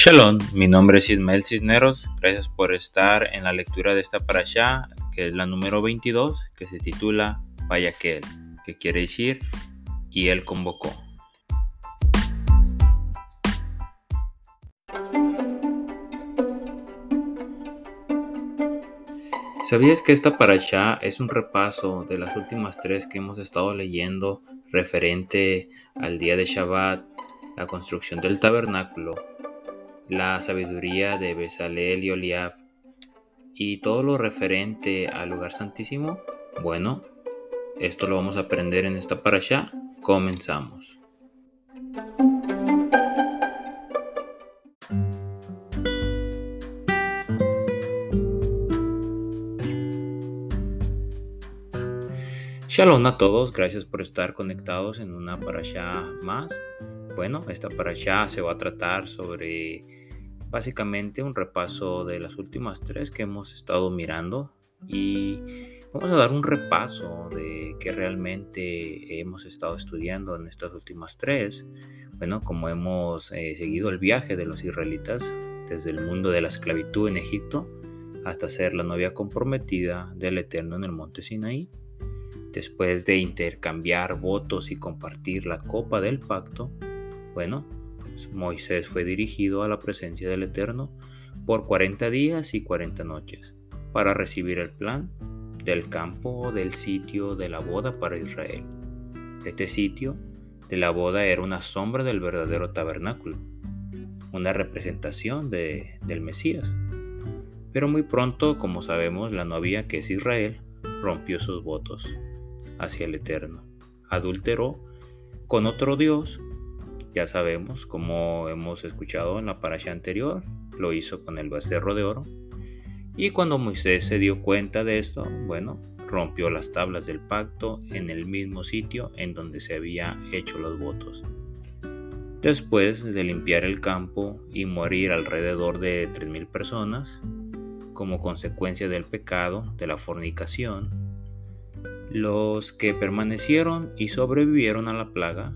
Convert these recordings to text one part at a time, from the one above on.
Shalom, mi nombre es Ismael Cisneros. Gracias por estar en la lectura de esta parasha, que es la número 22, que se titula Vayaquel, que quiere decir y él convocó. ¿Sabías que esta parasha es un repaso de las últimas tres que hemos estado leyendo referente al día de Shabbat, la construcción del tabernáculo, la sabiduría de Besaleel y Oliab y todo lo referente al lugar santísimo? Bueno, esto lo vamos a aprender en esta parasha. Comenzamos. Shalom a todos, gracias por estar conectados en una parasha más. Bueno, esta parasha se va a tratar sobre básicamente un repaso de las últimas tres que hemos estado mirando y vamos a dar un repaso de qué realmente hemos estado estudiando en estas últimas tres. Bueno, como hemos eh, seguido el viaje de los israelitas desde el mundo de la esclavitud en Egipto hasta ser la novia comprometida del Eterno en el monte Sinaí Después de intercambiar votos y compartir la copa del pacto, bueno, Moisés fue dirigido a la presencia del Eterno por 40 días y 40 noches para recibir el plan del campo del sitio de la boda para Israel. Este sitio de la boda era una sombra del verdadero tabernáculo, una representación de, del Mesías. Pero muy pronto, como sabemos, la novia que es Israel rompió sus votos hacia el Eterno. Adulteró con otro Dios. Ya sabemos, como hemos escuchado en la parasha anterior, lo hizo con el becerro de oro. Y cuando Moisés se dio cuenta de esto, bueno, rompió las tablas del pacto en el mismo sitio en donde se había hecho los votos. Después de limpiar el campo y morir alrededor de 3.000 personas, como consecuencia del pecado, de la fornicación, los que permanecieron y sobrevivieron a la plaga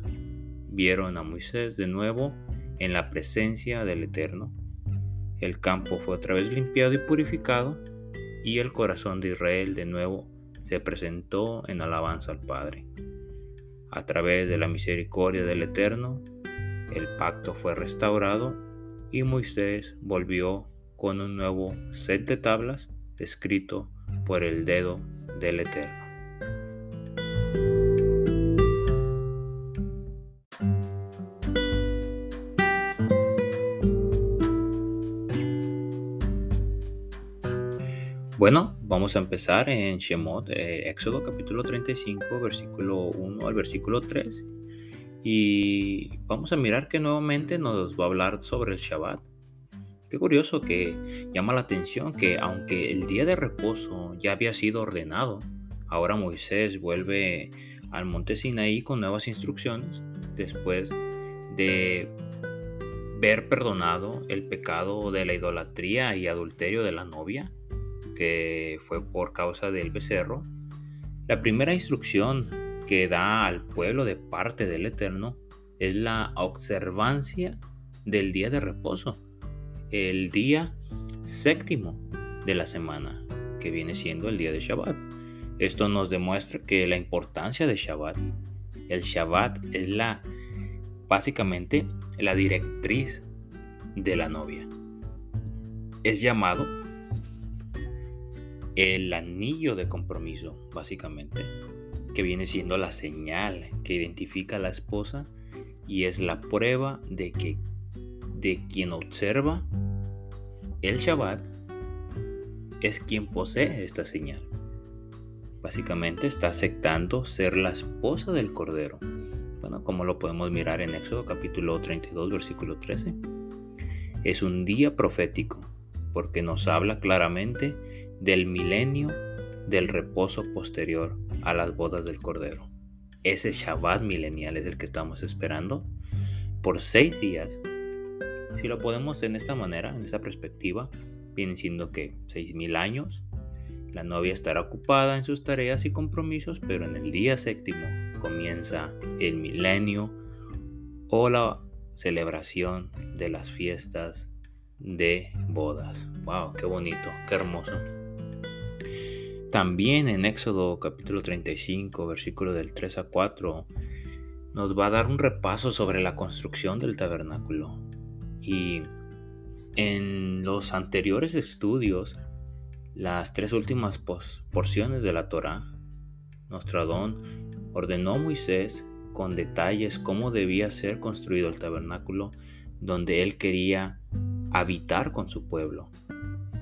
vieron a Moisés de nuevo en la presencia del Eterno. El campo fue otra vez limpiado y purificado y el corazón de Israel de nuevo se presentó en alabanza al Padre. A través de la misericordia del Eterno, el pacto fue restaurado y Moisés volvió con un nuevo set de tablas escrito por el dedo del Eterno. Bueno, vamos a empezar en Shemot, eh, Éxodo capítulo 35, versículo 1 al versículo 3. Y vamos a mirar que nuevamente nos va a hablar sobre el Shabbat. Qué curioso que llama la atención que aunque el día de reposo ya había sido ordenado, ahora Moisés vuelve al monte Sinaí con nuevas instrucciones después de ver perdonado el pecado de la idolatría y adulterio de la novia que fue por causa del becerro, la primera instrucción que da al pueblo de parte del Eterno es la observancia del día de reposo, el día séptimo de la semana, que viene siendo el día de Shabbat. Esto nos demuestra que la importancia de Shabbat, el Shabbat es la básicamente la directriz de la novia. Es llamado el anillo de compromiso, básicamente, que viene siendo la señal que identifica a la esposa y es la prueba de que de quien observa el Shabbat es quien posee esta señal. Básicamente está aceptando ser la esposa del Cordero. Bueno, como lo podemos mirar en Éxodo capítulo 32, versículo 13. Es un día profético porque nos habla claramente del milenio del reposo posterior a las bodas del Cordero. Ese Shabbat milenial es el que estamos esperando por seis días. Si lo podemos en esta manera, en esta perspectiva, viene siendo que seis mil años. La novia estará ocupada en sus tareas y compromisos, pero en el día séptimo comienza el milenio o la celebración de las fiestas de bodas. ¡Wow! ¡Qué bonito! ¡Qué hermoso! También en Éxodo capítulo 35, versículo del 3 a 4, nos va a dar un repaso sobre la construcción del tabernáculo. Y en los anteriores estudios, las tres últimas porciones de la Torah, Adón ordenó a Moisés con detalles cómo debía ser construido el tabernáculo donde él quería habitar con su pueblo.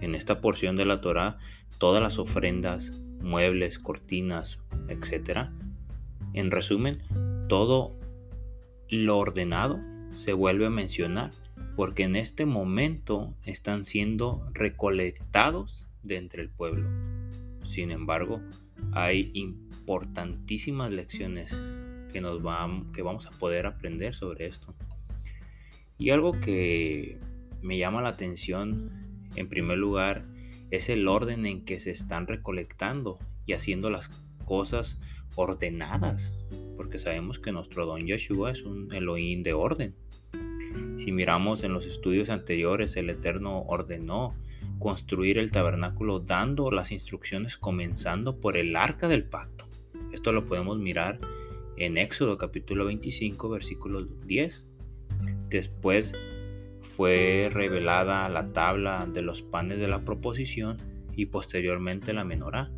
En esta porción de la Torah, todas las ofrendas, muebles, cortinas, etc. En resumen, todo lo ordenado se vuelve a mencionar porque en este momento están siendo recolectados de entre el pueblo. Sin embargo, hay importantísimas lecciones que, nos que vamos a poder aprender sobre esto. Y algo que me llama la atención, en primer lugar, es el orden en que se están recolectando y haciendo las cosas ordenadas, porque sabemos que nuestro don Yeshua es un Elohim de orden. Si miramos en los estudios anteriores, el Eterno ordenó construir el tabernáculo dando las instrucciones comenzando por el arca del pacto. Esto lo podemos mirar en Éxodo capítulo 25 versículo 10. Después fue revelada la tabla de los panes de la proposición y posteriormente la menorá,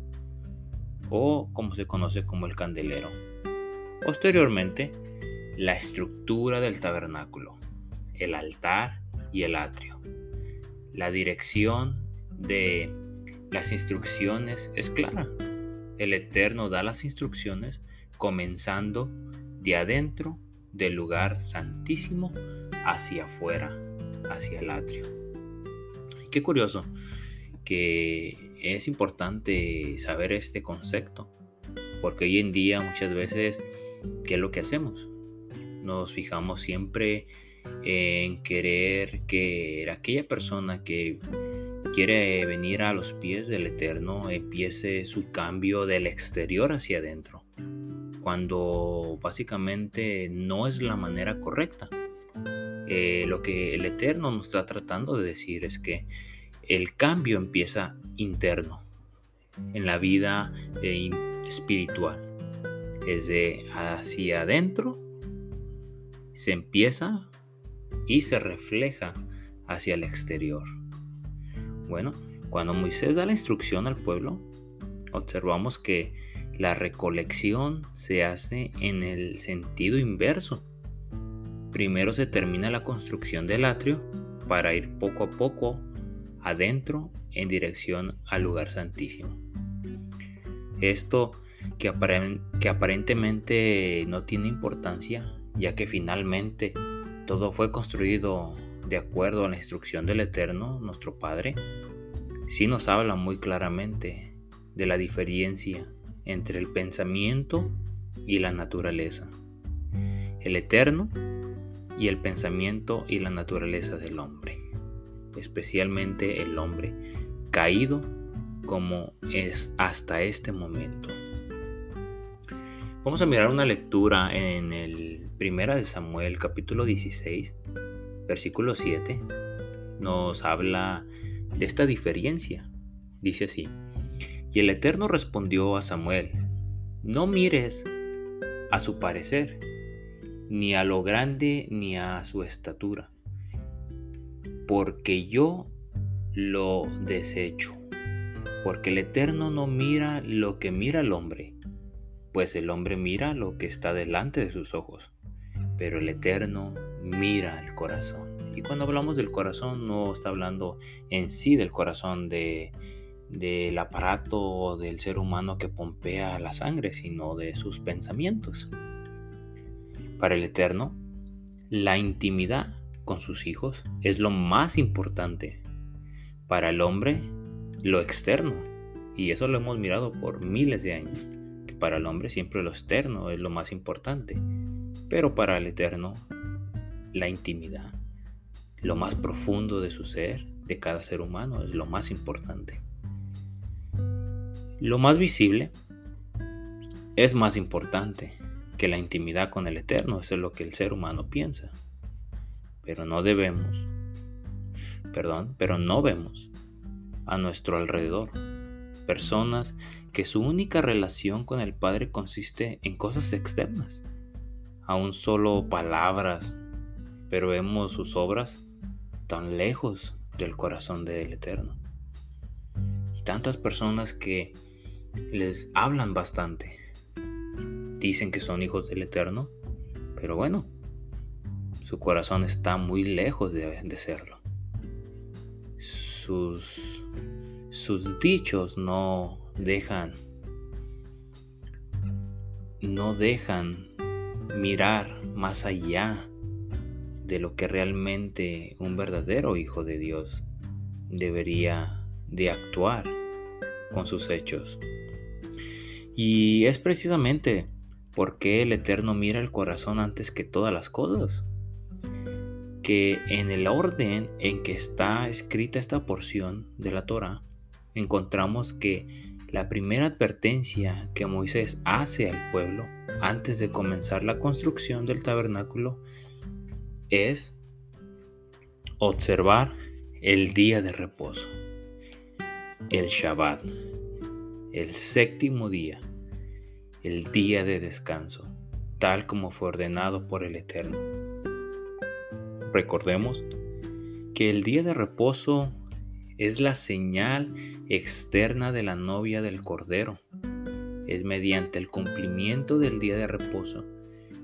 o como se conoce como el candelero. Posteriormente, la estructura del tabernáculo, el altar y el atrio. La dirección de las instrucciones es clara. El Eterno da las instrucciones comenzando de adentro del lugar santísimo hacia afuera, hacia el atrio. qué curioso que es importante saber este concepto, porque hoy en día muchas veces, ¿qué es lo que hacemos? Nos fijamos siempre en querer que aquella persona que quiere venir a los pies del Eterno empiece su cambio del exterior hacia adentro, cuando básicamente no es la manera correcta. Eh, lo que el Eterno nos está tratando de decir es que el cambio empieza interno, en la vida eh, espiritual. Es de hacia adentro, se empieza y se refleja hacia el exterior. Bueno, cuando Moisés da la instrucción al pueblo, observamos que la recolección se hace en el sentido inverso. Primero se termina la construcción del atrio para ir poco a poco adentro en dirección al lugar santísimo. Esto que, aparentemente no tiene importancia, ya que finalmente todo fue construido de acuerdo a la instrucción del Eterno, nuestro Padre, sí nos habla muy claramente de la diferencia entre el pensamiento y la naturaleza. El Eterno y el pensamiento y la naturaleza del hombre, especialmente el hombre caído como es hasta este momento. Vamos a mirar una lectura en el Primera de Samuel capítulo 16 versículo 7, nos habla de esta diferencia. Dice así, y el Eterno respondió a Samuel, no mires a su parecer, ni a lo grande ni a su estatura, porque yo lo desecho. Porque el Eterno no mira lo que mira el hombre, pues el hombre mira lo que está delante de sus ojos, pero el Eterno mira el corazón. Y cuando hablamos del corazón no está hablando en sí del corazón de, del aparato del ser humano que pompea la sangre, sino de sus pensamientos. Para el Eterno, la intimidad con sus hijos es lo más importante. Para el hombre, lo externo. Y eso lo hemos mirado por miles de años. Que para el hombre siempre lo externo es lo más importante. Pero para el Eterno, la intimidad, lo más profundo de su ser, de cada ser humano, es lo más importante. Lo más visible es más importante que la intimidad con el Eterno, eso es lo que el ser humano piensa. Pero no debemos, perdón, pero no vemos a nuestro alrededor personas que su única relación con el Padre consiste en cosas externas, aún solo palabras, pero vemos sus obras tan lejos del corazón del Eterno. Y tantas personas que les hablan bastante, dicen que son hijos del Eterno, pero bueno, su corazón está muy lejos de, de serlo. Sus, sus dichos no dejan no dejan mirar más allá de lo que realmente un verdadero hijo de Dios debería de actuar con sus hechos. Y es precisamente porque el Eterno mira el corazón antes que todas las cosas, que en el orden en que está escrita esta porción de la Torah, encontramos que la primera advertencia que Moisés hace al pueblo antes de comenzar la construcción del tabernáculo es observar el día de reposo, el Shabbat, el séptimo día, el día de descanso, tal como fue ordenado por el Eterno. Recordemos que el día de reposo es la señal externa de la novia del Cordero. Es mediante el cumplimiento del día de reposo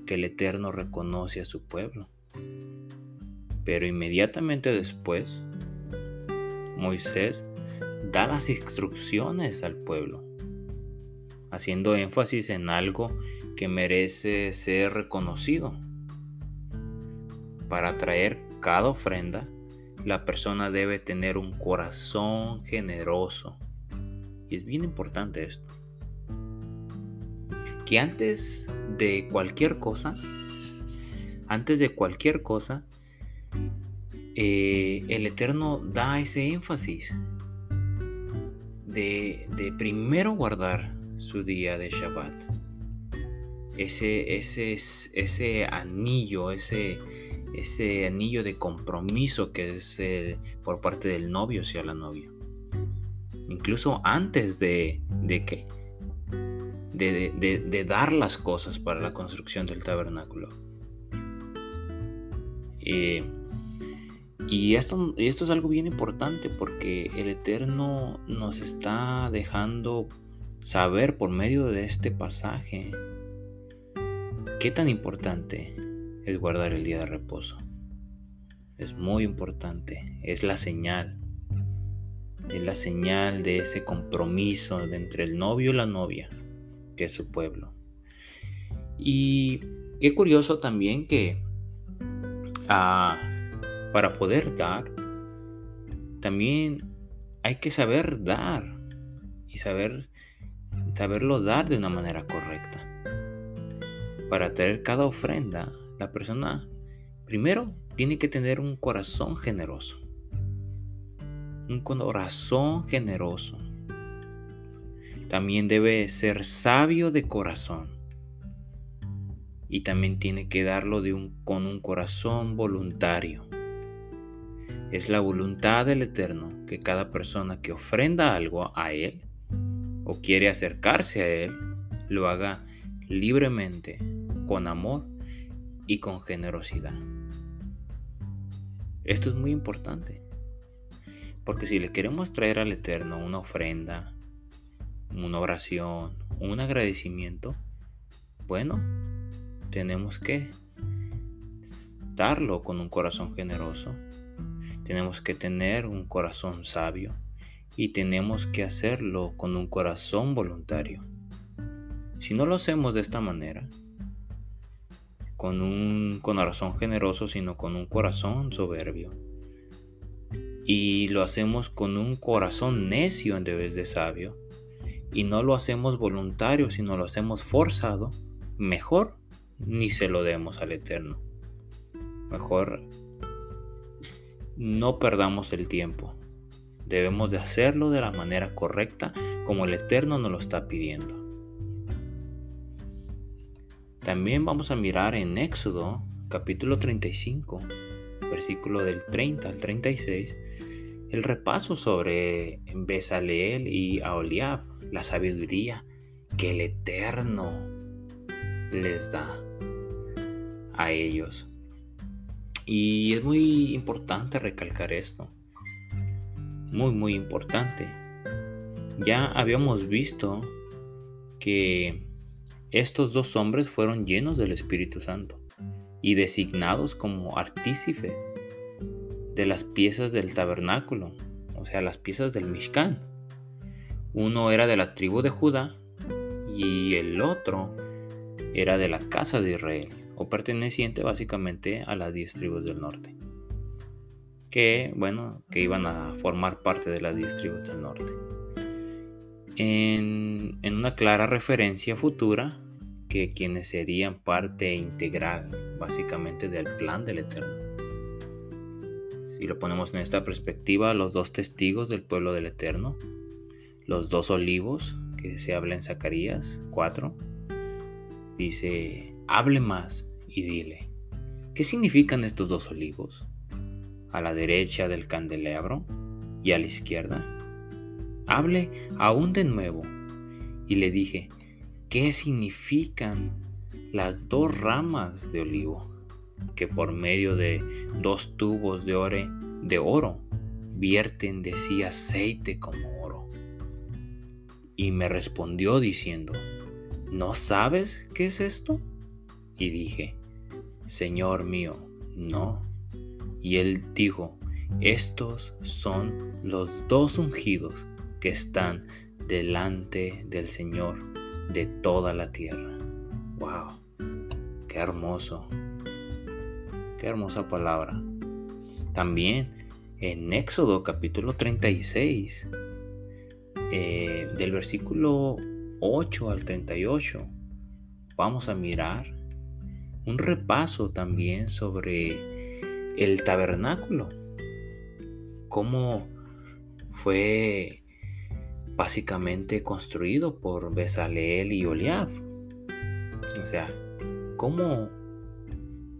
que el Eterno reconoce a su pueblo. Pero inmediatamente después, Moisés da las instrucciones al pueblo, haciendo énfasis en algo que merece ser reconocido. Para traer cada ofrenda, la persona debe tener un corazón generoso. Y es bien importante esto. Que antes de cualquier cosa, antes de cualquier cosa, eh, el Eterno da ese énfasis de, de, primero guardar su día de Shabbat. Ese, ese, ese anillo, ese, ese anillo de compromiso que es por parte del novio hacia la novia. Incluso antes de, de que de, dar las cosas para la construcción del tabernáculo. Eh, y, esto, esto es algo bien importante porque el Eterno nos está dejando saber por medio de este pasaje qué tan importante es guardar el día de reposo. Es muy importante, es la señal, es la señal de ese compromiso entre el novio y la novia, que es su pueblo. Y qué curioso también que ah, para poder dar, también hay que saber dar y saber saberlo dar de una manera correcta. Para traer cada ofrenda la persona primero tiene que tener un corazón generoso. Un corazón generoso. También debe ser sabio de corazón. Y también tiene que darlo de un, con un corazón voluntario. Es la voluntad del Eterno que cada persona que ofrenda algo a Él o quiere acercarse a Él, lo haga libremente, con amor y con generosidad. Esto es muy importante, porque si le queremos traer al Eterno una ofrenda, una oración, un agradecimiento, bueno, tenemos que darlo con un corazón generoso, tenemos que tener un corazón sabio y tenemos que hacerlo con un corazón voluntario. Si no lo hacemos de esta manera, con un corazón generoso, sino con un corazón soberbio. Y lo hacemos con un corazón necio en vez de sabio. Y no lo hacemos voluntario, sino lo hacemos forzado. Mejor ni se lo demos al Eterno. Mejor no perdamos el tiempo. Debemos de hacerlo de la manera correcta como el Eterno nos lo está pidiendo. También vamos a mirar en Éxodo capítulo 35, versículo del 30 al 36, el repaso sobre Bezaleel y Aholiab, la sabiduría que el Eterno les da a ellos. Y es muy importante recalcar esto. Muy, muy importante. Ya habíamos visto que estos dos hombres fueron llenos del Espíritu Santo y designados como artícipe de las piezas del tabernáculo, o sea, las piezas del Mishkan. Uno era de la tribu de Judá y el otro era de la casa de Israel, o perteneciente básicamente a las diez tribus del norte. Que, bueno, que iban a formar parte de las diez tribus del norte. En, en una clara referencia futura que quienes serían parte integral básicamente del plan del Eterno. Si lo ponemos en esta perspectiva, los dos testigos del pueblo del Eterno, los dos olivos que se habla en Zacarías 4, dice, hable más y dile, ¿qué significan estos dos olivos? A la derecha del candelabro y a la izquierda. Hable aún de nuevo. Y le dije, ¿qué significan las dos ramas de olivo? que por medio de dos tubos de, ore, de oro vierten de sí aceite como oro. Y me respondió diciendo, ¿no sabes qué es esto? Y dije, Señor mío, no. Y él dijo, estos son los dos ungidos que están delante del Señor de toda la tierra. ¡Wow! ¡Qué hermoso! Qué hermosa palabra. También en Éxodo capítulo 36, eh, del versículo 8 al 38, vamos a mirar un repaso también sobre el tabernáculo. Cómo fue básicamente construido por Besaleel y Oliab. O sea, cómo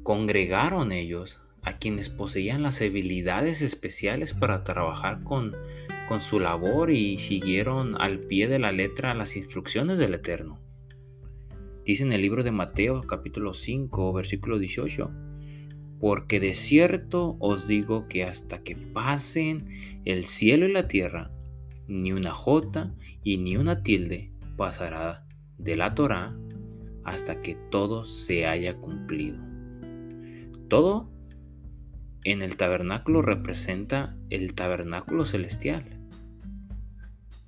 congregaron ellos a quienes poseían las habilidades especiales para trabajar con, con su labor y siguieron al pie de la letra las instrucciones del Eterno. Dice en el libro de Mateo capítulo 5 versículo 18, porque de cierto os digo que hasta que pasen el cielo y la tierra, ni una jota y ni una tilde pasará de la Torá hasta que todo se haya cumplido. Todo en el tabernáculo representa el tabernáculo celestial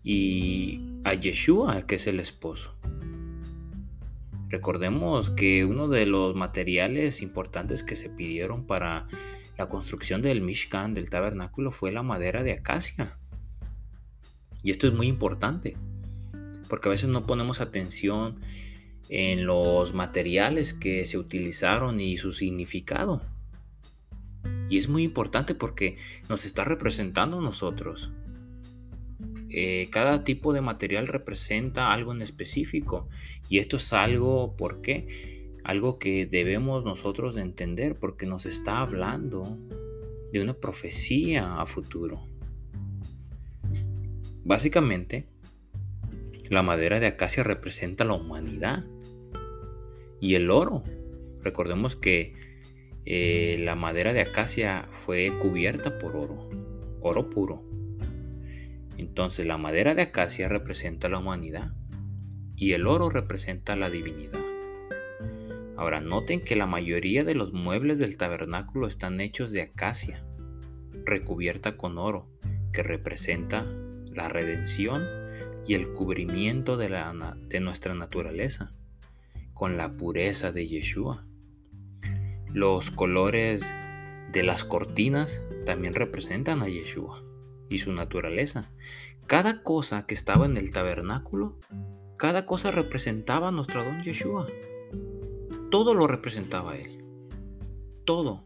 y a Yeshua, que es el esposo. Recordemos que uno de los materiales importantes que se pidieron para la construcción del Mishkan, del tabernáculo, fue la madera de acacia. Y esto es muy importante, porque a veces no ponemos atención en los materiales que se utilizaron y su significado. Y es muy importante porque nos está representando a nosotros. Eh, cada tipo de material representa algo en específico. Y esto es algo, ¿por qué? Algo que debemos nosotros de entender porque nos está hablando de una profecía a futuro. Básicamente, la madera de acacia representa la humanidad y el oro. Recordemos que eh, la madera de acacia fue cubierta por oro, oro puro. Entonces la madera de acacia representa la humanidad y el oro representa la divinidad. Ahora noten que la mayoría de los muebles del tabernáculo están hechos de acacia, recubierta con oro, que representa la redención y el cubrimiento de, de nuestra naturaleza con la pureza de Yeshua. Los colores de las cortinas también representan a Yeshua y su naturaleza. Cada cosa que estaba en el tabernáculo, cada cosa representaba a nuestro don Yeshua. Todo lo representaba a él. Todo.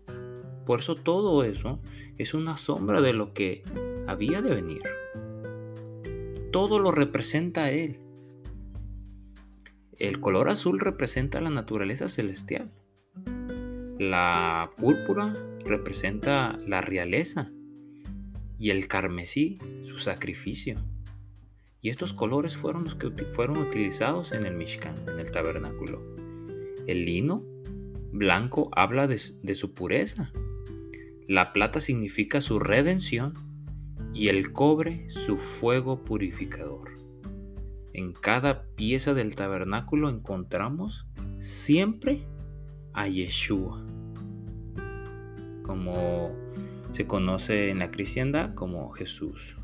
Por eso todo eso es una sombra de lo que había de venir. Todo lo representa a él. El color azul representa la naturaleza celestial. La púrpura representa la realeza y el carmesí su sacrificio. Y estos colores fueron los que fueron utilizados en el Mishkan, en el tabernáculo. El lino blanco habla de, de su pureza. La plata significa su redención y el cobre su fuego purificador. En cada pieza del tabernáculo encontramos siempre a Yeshua, como se conoce en la cristiandad como Jesús.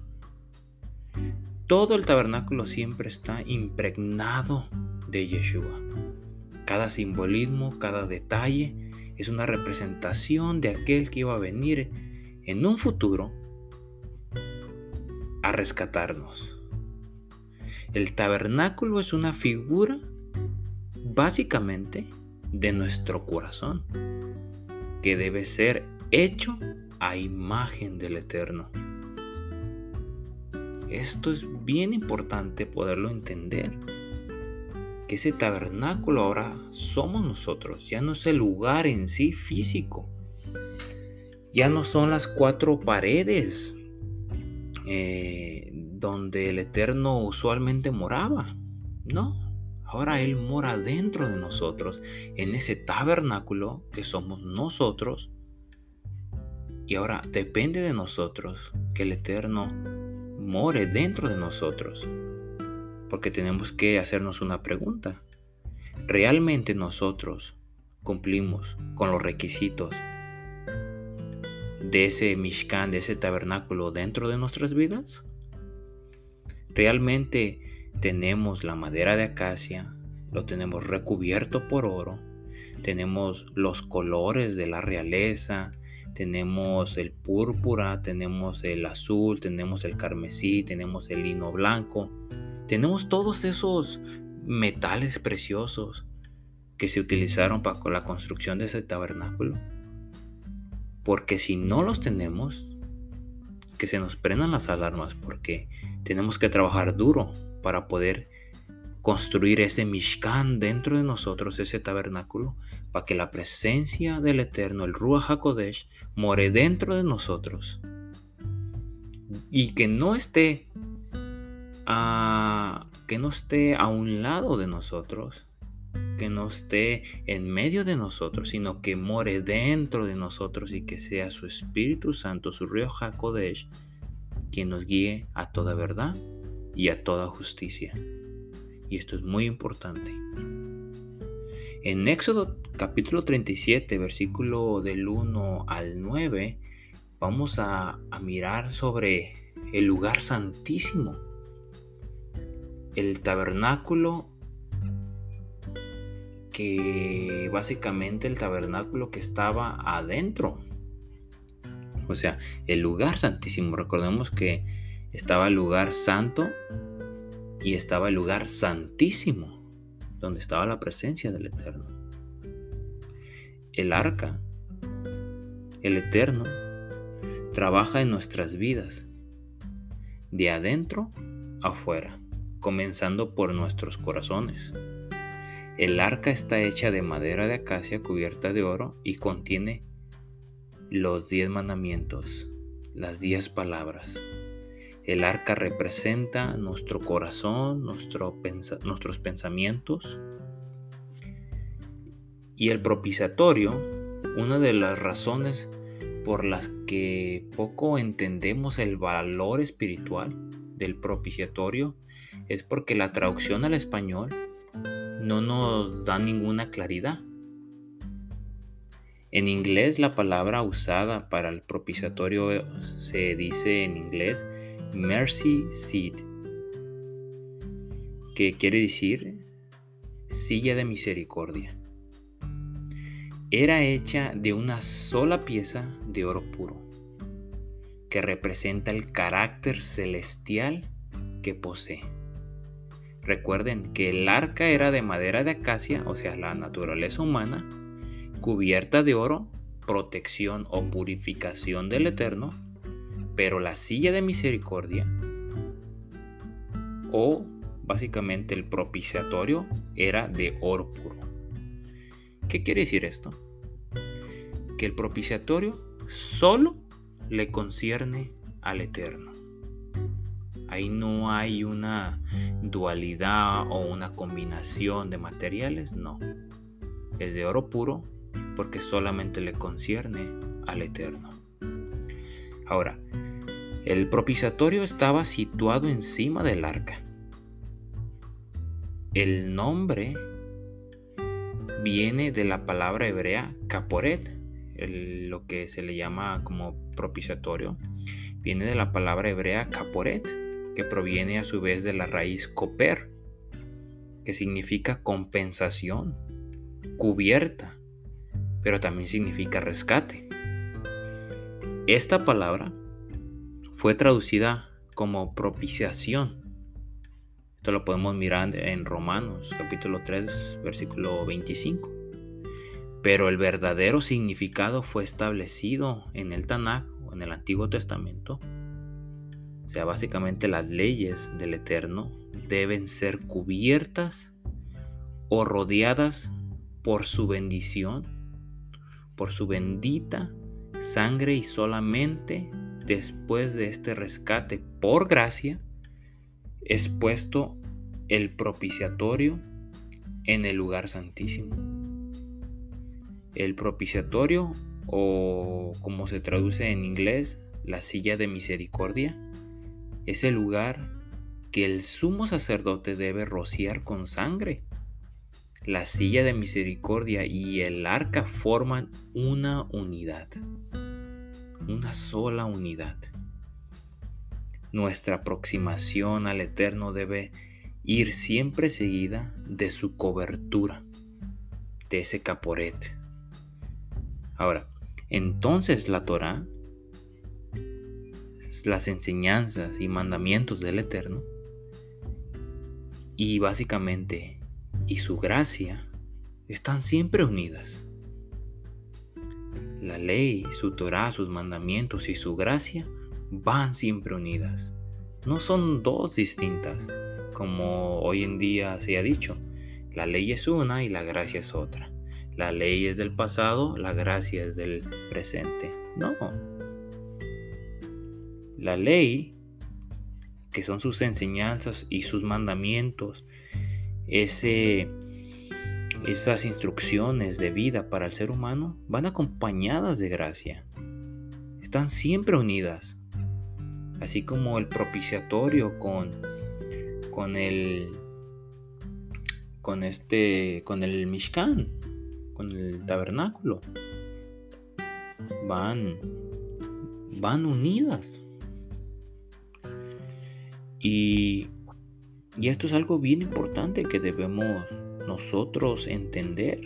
Todo el tabernáculo siempre está impregnado de Yeshua. Cada simbolismo, cada detalle es una representación de aquel que iba a venir en un futuro a rescatarnos. El tabernáculo es una figura básicamente de nuestro corazón, que debe ser hecho a imagen del Eterno. Esto es bien importante poderlo entender. Que ese tabernáculo ahora somos nosotros, ya no es el lugar en sí físico. Ya no son las cuatro paredes eh, donde el Eterno usualmente moraba. No, ahora Él mora dentro de nosotros, en ese tabernáculo que somos nosotros. Y ahora depende de nosotros que el Eterno more dentro de nosotros. Porque tenemos que hacernos una pregunta. ¿Realmente nosotros cumplimos con los requisitos de ese Mishkan, de ese tabernáculo dentro de nuestras vidas? ¿Realmente tenemos la madera de acacia? ¿Lo tenemos recubierto por oro? ¿Tenemos los colores de la realeza? Tenemos el púrpura, tenemos el azul, tenemos el carmesí, tenemos el lino blanco, tenemos todos esos metales preciosos que se utilizaron para la construcción de ese tabernáculo. Porque si no los tenemos, que se nos prendan las alarmas porque tenemos que trabajar duro para poder construir ese Mishkan dentro de nosotros, ese tabernáculo, para que la presencia del Eterno, el Ruach HaKodesh, more dentro de nosotros. Y que no esté a, que no esté a un lado de nosotros, que no esté en medio de nosotros, sino que more dentro de nosotros y que sea su Espíritu Santo, su Ruach HaKodesh, quien nos guíe a toda verdad y a toda justicia y esto es muy importante. En Éxodo capítulo 37, versículo del 1 al 9, vamos a, mirar sobre el lugar santísimo, el tabernáculo que básicamente el tabernáculo que estaba adentro. O sea, el lugar santísimo. Recordemos que estaba el lugar santo y estaba el lugar santísimo, donde estaba la presencia del Eterno. El arca, el Eterno, trabaja en nuestras vidas, de adentro afuera, comenzando por nuestros corazones. El arca está hecha de madera de acacia cubierta de oro y contiene los diez mandamientos, las diez palabras, el arca representa nuestro corazón, nuestros pensamientos. Y el propiciatorio, una de las razones por las que poco entendemos el valor espiritual del propiciatorio es porque la traducción al español no nos da ninguna claridad. En inglés la palabra usada para el propiciatorio se dice en inglés Mercy Seat, que quiere decir silla de misericordia. Era hecha de una sola pieza de oro puro, que representa el carácter celestial que posee. Recuerden que el arca era de madera de acacia, o sea, la naturaleza humana, cubierta de oro, protección o purificación del Eterno, pero la silla de misericordia o básicamente el propiciatorio era de oro puro. ¿Qué quiere decir esto? que el propiciatorio solo le concierne al Eterno. Ahí no hay una dualidad o una combinación de materiales, no. Es de oro puro porque solamente le concierne al Eterno. Ahora, el propiciatorio estaba situado encima del arca. El nombre viene de la palabra hebrea caporet, lo que se le llama como propiciatorio. Viene de la palabra hebrea caporet, que proviene a su vez de la raíz coper, que significa compensación, cubierta, pero también significa rescate. Esta palabra fue traducida como propiciación. Esto lo podemos mirar en Romanos capítulo 3 versículo 25. Pero el verdadero significado fue establecido en el Tanakh o en el Antiguo Testamento. O sea, básicamente las leyes del Eterno deben ser cubiertas o rodeadas por su bendición, por su bendita sangre y solamente después de este rescate por gracia, es puesto el propiciatorio en el lugar santísimo. El propiciatorio, o como se traduce en inglés, la silla de misericordia, es el lugar que el sumo sacerdote debe rociar con sangre. La silla de misericordia y el arca forman una unidad una sola unidad. Nuestra aproximación al Eterno debe ir siempre seguida de su cobertura, de ese caporet. Ahora, entonces la Torah, las enseñanzas y mandamientos del Eterno, y básicamente, y su gracia, están siempre unidas. La ley, su Torah, sus mandamientos y su gracia van siempre unidas. No son dos distintas, como hoy en día se ha dicho. La ley es una y la gracia es otra. La ley es del pasado, la gracia es del presente. No. La ley, que son sus enseñanzas y sus mandamientos, ese esas instrucciones de vida para el ser humano van acompañadas de gracia. Están siempre unidas. Así como el propiciatorio con, con el con este con el Mishkan, con el tabernáculo. Van van unidas. Y, y esto es algo bien importante que debemos nosotros entender.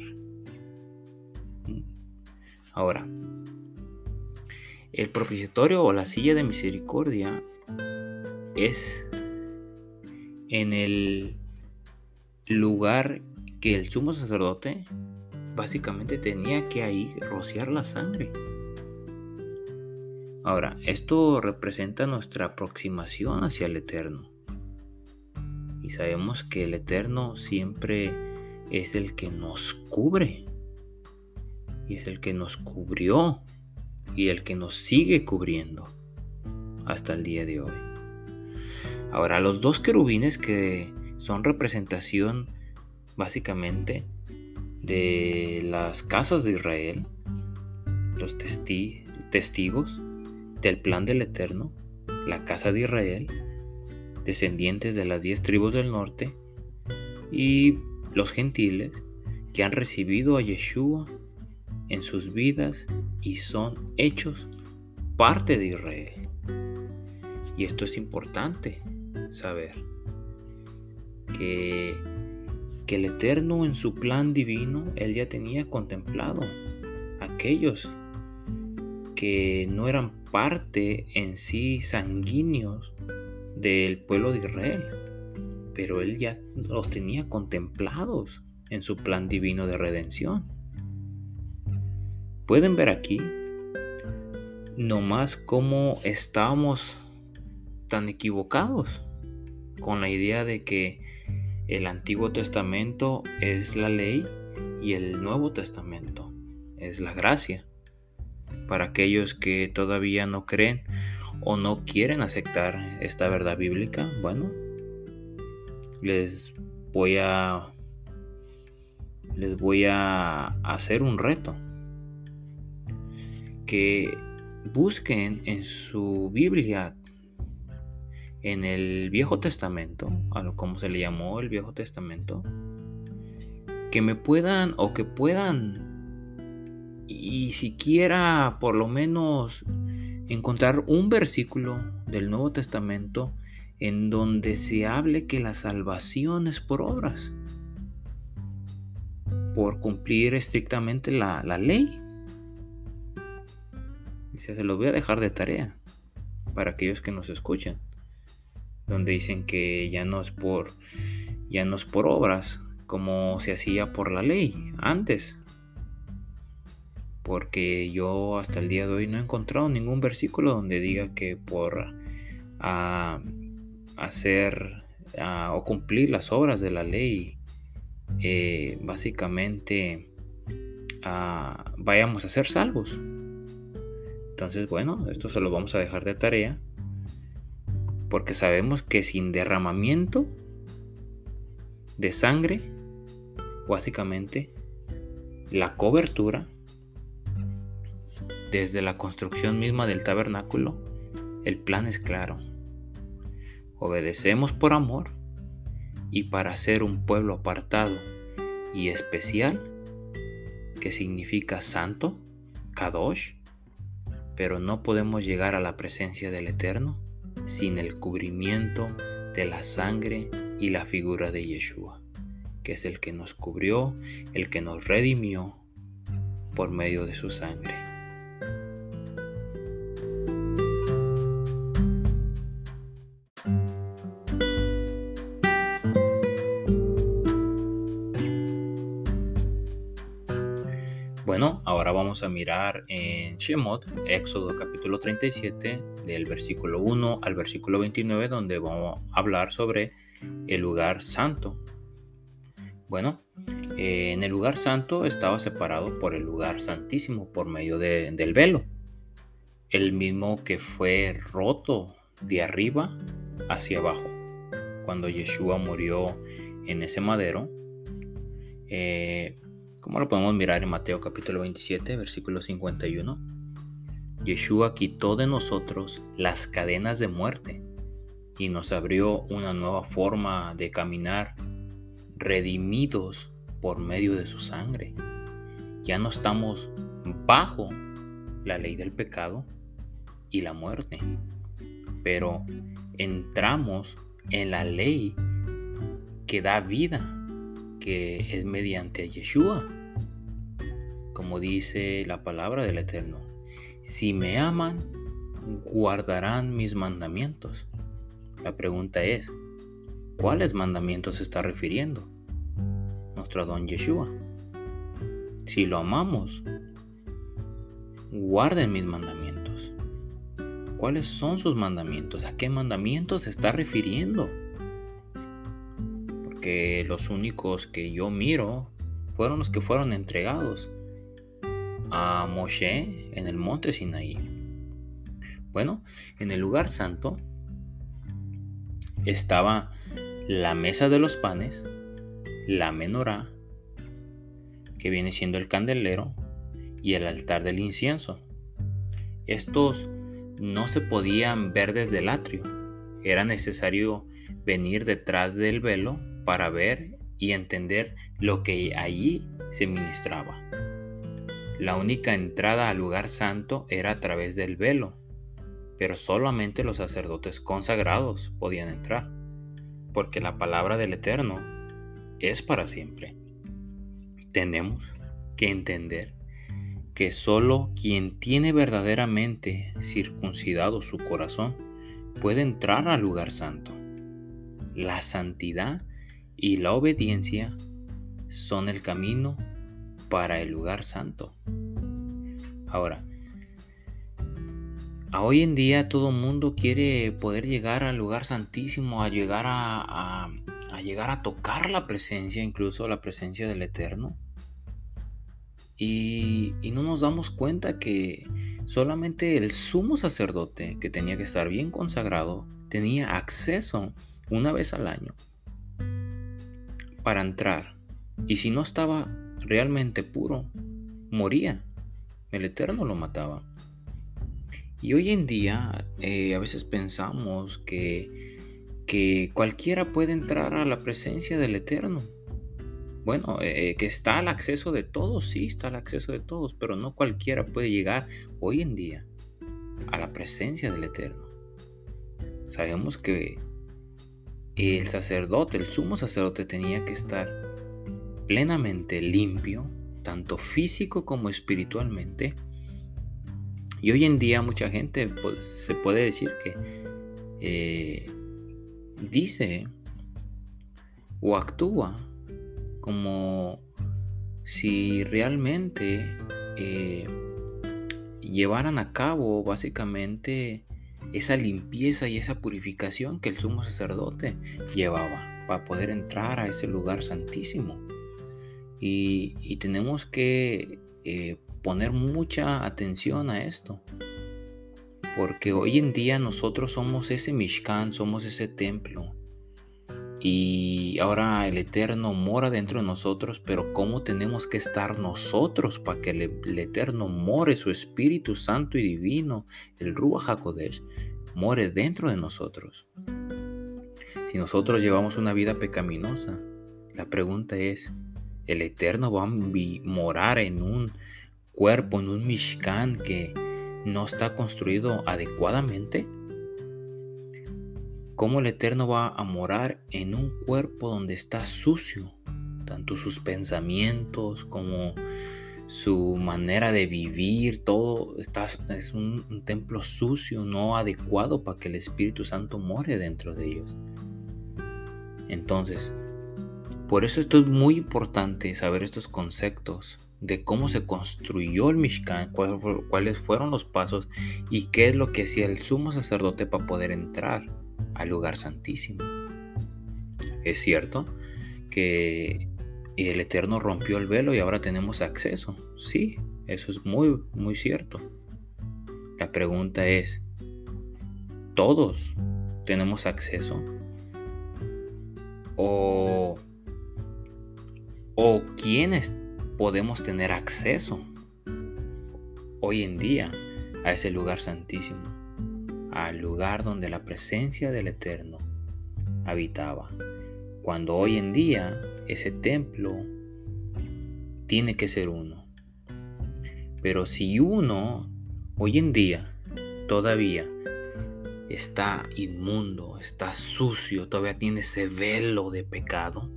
Ahora, el propiciatorio o la silla de misericordia es en el lugar que el sumo sacerdote básicamente tenía que ahí rociar la sangre. Ahora, esto representa nuestra aproximación hacia el Eterno. Y sabemos que el Eterno siempre es el que nos cubre. Y es el que nos cubrió. Y el que nos sigue cubriendo hasta el día de hoy. Ahora, los dos querubines que son representación básicamente de las casas de Israel, los testigos del plan del Eterno, la casa de Israel, descendientes de las diez tribus del norte, y los gentiles que han recibido a Yeshua en sus vidas y son hechos parte de Israel. Y esto es importante saber, que, que el Eterno en su plan divino, Él ya tenía contemplado aquellos que no eran parte en sí sanguíneos del pueblo de Israel pero él ya los tenía contemplados en su plan divino de redención. Pueden ver aquí nomás cómo estábamos tan equivocados con la idea de que el Antiguo Testamento es la ley y el Nuevo Testamento es la gracia. para aquellos que todavía no creen o no quieren aceptar esta verdad bíblica, bueno, les voy a les voy a hacer un reto. Que busquen en su Biblia en el Viejo Testamento, a lo como se le llamó el Viejo Testamento, que me puedan o que puedan y siquiera por lo menos encontrar un versículo del Nuevo Testamento en donde se hable que la salvación es por obras, por cumplir estrictamente la, ley. Y se lo voy a dejar de tarea para aquellos que nos escuchan, donde dicen que ya no es por ya no es por obras como se hacía por la ley antes. Porque yo hasta el día de hoy no he encontrado ningún versículo donde diga que por ah, hacer ah, o cumplir las obras de la ley, eh, básicamente ah, vayamos a ser salvos. Entonces, bueno, esto se lo vamos a dejar de tarea. Porque sabemos que sin derramamiento de sangre, básicamente, la cobertura, desde la construcción misma del tabernáculo, el plan es claro. Obedecemos por amor y para ser un pueblo apartado y especial, que significa santo, Kadosh, pero no podemos llegar a la presencia del Eterno sin el cubrimiento de la sangre y la figura de Yeshua, que es el que nos cubrió, el que nos redimió por medio de su sangre. A mirar en Shemot, Éxodo capítulo 37, del versículo 1 al versículo 29, donde vamos a hablar sobre el lugar santo. Bueno, eh, en el lugar santo estaba separado por el lugar santísimo por medio del velo, el mismo que fue roto de arriba hacia abajo. Cuando Yeshua murió en ese madero, eh, como lo podemos mirar en Mateo capítulo 27, versículo 51. Yeshua quitó de nosotros las cadenas de muerte y nos abrió una nueva forma de caminar redimidos por medio de su sangre. Ya no estamos bajo la ley del pecado y la muerte, pero entramos en la ley que da vida que es mediante Yeshua, como dice la palabra del Eterno. Si me aman, guardarán mis mandamientos. La pregunta es, ¿cuáles mandamientos se está refiriendo? Nuestro don Yeshua. Si lo amamos, guarden mis mandamientos. ¿Cuáles son sus mandamientos? ¿A qué mandamientos se está refiriendo? Los únicos que yo miro fueron los que fueron entregados a Moshe en el monte Sinaí. Bueno, en el lugar santo estaba la mesa de los panes, la menorá, que viene siendo el candelero, y el altar del incienso. Estos no se podían ver desde el atrio. Era necesario venir detrás del velo para ver y entender lo que allí se ministraba. La única entrada al lugar santo era a través del velo, pero solamente los sacerdotes consagrados podían entrar, porque la palabra del Eterno es para siempre. Tenemos que entender que solo quien tiene verdaderamente circuncidado su corazón puede entrar al lugar santo. La santidad y la obediencia son el camino para el lugar santo. Ahora, a hoy en día todo el mundo quiere poder llegar al lugar santísimo, a llegar a, llegar a tocar la presencia, incluso la presencia del Eterno. Y no nos damos cuenta que solamente el sumo sacerdote, que tenía que estar bien consagrado, tenía acceso una vez al año para entrar. Y si no estaba realmente puro, moría. El Eterno lo mataba. Y hoy en día eh, a veces pensamos que, que cualquiera puede entrar a la presencia del Eterno. Bueno, eh, que está al acceso de todos, sí, está al acceso de todos, pero no cualquiera puede llegar hoy en día a la presencia del Eterno. Sabemos que el sacerdote, el sumo sacerdote tenía que estar plenamente limpio, tanto físico como espiritualmente. Y hoy en día mucha gente pues, se puede decir que eh, dice o actúa como si realmente eh, llevaran a cabo básicamente esa limpieza y esa purificación que el sumo sacerdote llevaba para poder entrar a ese lugar santísimo. Y, tenemos que eh, poner mucha atención a esto. Porque hoy en día nosotros somos ese Mishkan, somos ese templo y ahora el Eterno mora dentro de nosotros, pero ¿cómo tenemos que estar nosotros para que el, Eterno more, su Espíritu Santo y Divino, el Ruach HaKodesh, more dentro de nosotros? Si nosotros llevamos una vida pecaminosa, la pregunta es, ¿el Eterno va a morar en un cuerpo, en un Mishkan que no está construido adecuadamente? Cómo el Eterno va a morar en un cuerpo donde está sucio, tanto sus pensamientos como su manera de vivir, todo está, es un, templo sucio, no adecuado para que el Espíritu Santo more dentro de ellos. Entonces, por eso esto es muy importante saber estos conceptos de cómo se construyó el Mishkan, cuáles fueron los pasos y qué es lo que hacía el sumo sacerdote para poder entrar al lugar santísimo. Es cierto que el Eterno rompió el velo y ahora tenemos acceso. Sí, eso es muy, muy cierto. La pregunta es, ¿todos tenemos acceso? ¿O, o quiénes podemos tener acceso hoy en día a ese lugar santísimo? Al lugar donde la presencia del Eterno habitaba. Cuando hoy en día ese templo tiene que ser uno. Pero si uno hoy en día todavía está inmundo, está sucio, todavía tiene ese velo de pecado,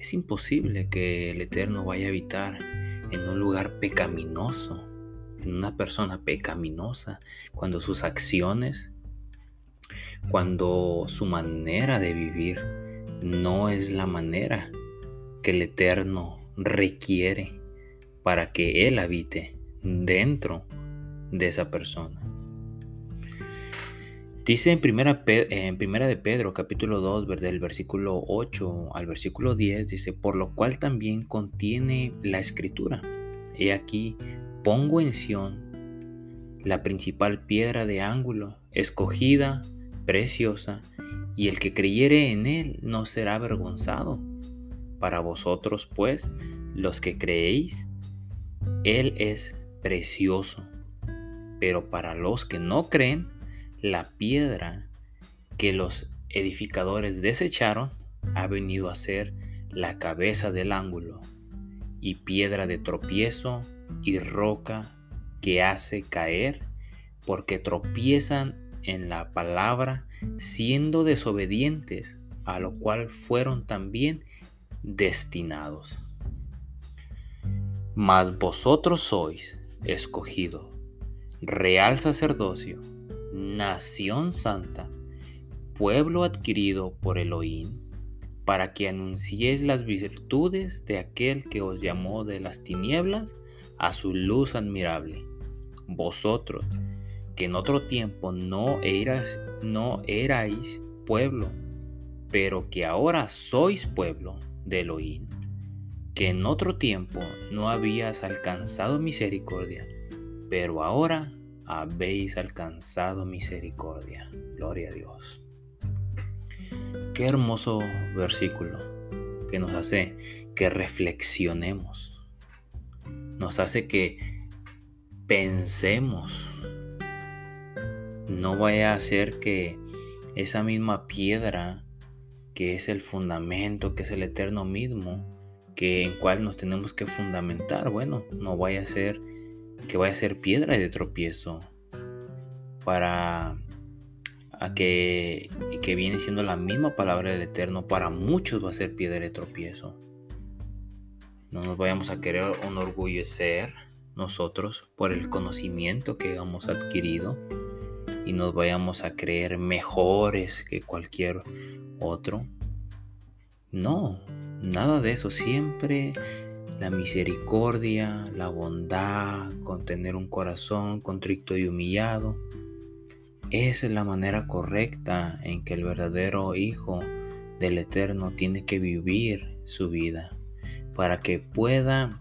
es imposible que el Eterno vaya a habitar en un lugar pecaminoso una persona pecaminosa, cuando sus acciones, cuando su manera de vivir no es la manera que el Eterno requiere para que Él habite dentro de esa persona. Dice en primera, en primera de Pedro capítulo 2 del versículo 8 al versículo 10, dice, por lo cual también contiene la escritura. He aquí, Pongo en Sión la principal piedra de ángulo, escogida, preciosa, y el que creyere en él no será avergonzado. Para vosotros, pues, los que creéis, él es precioso. Pero para los que no creen, la piedra que los edificadores desecharon ha venido a ser la cabeza del ángulo y piedra de tropiezo y roca que hace caer, porque tropiezan en la palabra, siendo desobedientes, a lo cual fueron también destinados. Mas vosotros sois escogido, real sacerdocio, nación santa, pueblo adquirido por Elohim, para que anunciéis las virtudes de aquel que os llamó de las tinieblas a su luz admirable. Vosotros, que en otro tiempo no eras, no erais pueblo, pero que ahora sois pueblo de Elohim, que en otro tiempo no habías alcanzado misericordia, pero ahora habéis alcanzado misericordia. Gloria a Dios. Qué hermoso versículo que nos hace que reflexionemos. Nos hace que pensemos. No vaya a ser que esa misma piedra que es el fundamento, que es el eterno mismo, que en cual nos tenemos que fundamentar, bueno, no vaya a ser que vaya a ser piedra de tropiezo para a que, que viene siendo la misma palabra del Eterno, para muchos va a ser piedra de tropiezo. No nos vayamos a querer enorgullecer nosotros por el conocimiento que hemos adquirido y nos vayamos a creer mejores que cualquier otro. No, nada de eso. Siempre la misericordia, la bondad, con tener un corazón contrito y humillado. Es la manera correcta en que el verdadero Hijo del Eterno tiene que vivir su vida para que pueda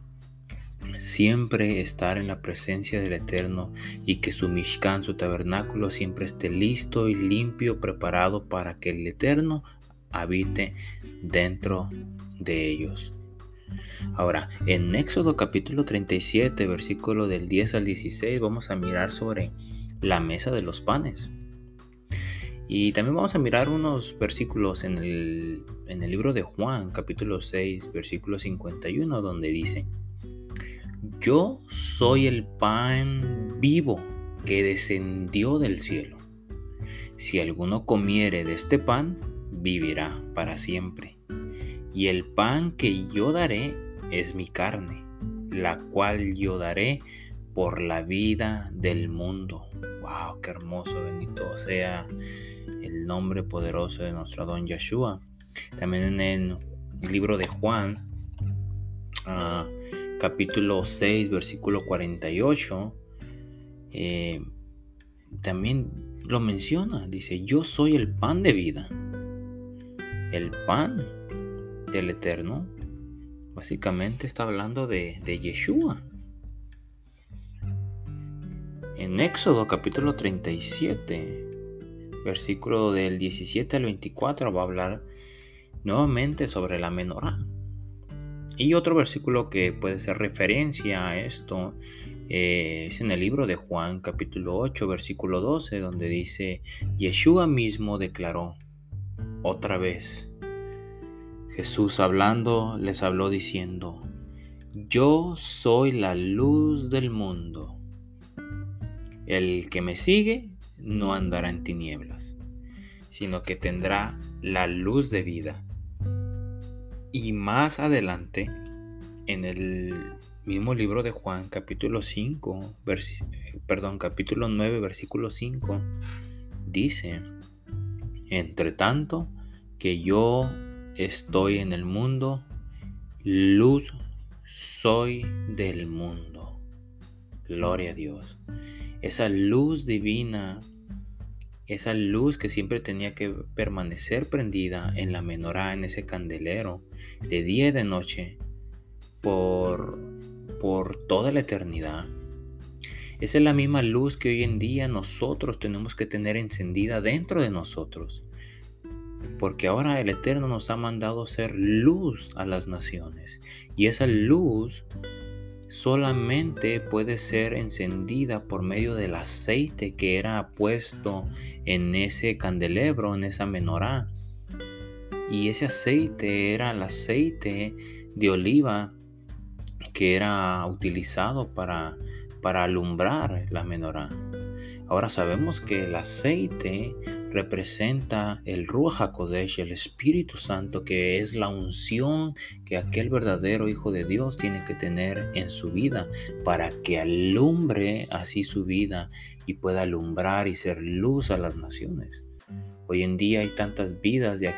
siempre estar en la presencia del Eterno y que su Mishkan, su tabernáculo, siempre esté listo y limpio, preparado para que el Eterno habite dentro de ellos. Ahora, en Éxodo capítulo 37, versículo del 10 al 16, vamos a mirar sobre la mesa de los panes. Y también vamos a mirar unos versículos en el, en el libro de Juan, capítulo 6, versículo 51, donde dice, Yo soy el pan vivo que descendió del cielo. Si alguno comiere de este pan, vivirá para siempre. Y el pan que yo daré es mi carne, la cual yo daré por la vida del mundo. ¡Wow! ¡Qué hermoso! Bendito sea el nombre poderoso de nuestro don Yeshua. También en el libro de Juan, ah, capítulo 6, versículo 48, eh, también lo menciona. Dice, yo soy el pan de vida. El pan del Eterno, básicamente está hablando de, de Yeshua. En Éxodo capítulo 37, versículo del 17 al 24, va a hablar nuevamente sobre la menorá. Y otro versículo que puede ser referencia a esto eh, es en el libro de Juan capítulo 8 versículo 12 donde dice, Yeshua mismo declaró otra vez, Jesús hablando les habló diciendo, Yo soy la luz del mundo. El que me sigue no andará en tinieblas, sino que tendrá la luz de vida. Y más adelante, en el mismo libro de Juan, capítulo 5, perdón, capítulo 9, versículo 5, dice, entre tanto que yo estoy en el mundo, luz soy del mundo. Gloria a Dios. Esa luz divina, esa luz que siempre tenía que permanecer prendida en la menorá, en ese candelero, de día y de noche, por, por toda la eternidad. Esa es la misma luz que hoy en día nosotros tenemos que tener encendida dentro de nosotros porque ahora el Eterno nos ha mandado ser luz a las naciones. Y esa luz solamente puede ser encendida por medio del aceite que era puesto en ese candelebro, en esa menorá. Y ese aceite era el aceite de oliva que era utilizado para, para alumbrar la menorá. Ahora sabemos que el aceite representa el Ruach HaKodesh, el Espíritu Santo, que es la unción que aquel verdadero Hijo de Dios tiene que tener en su vida para que alumbre así su vida y pueda alumbrar y ser luz a las naciones. Hoy en día hay tantas vidas de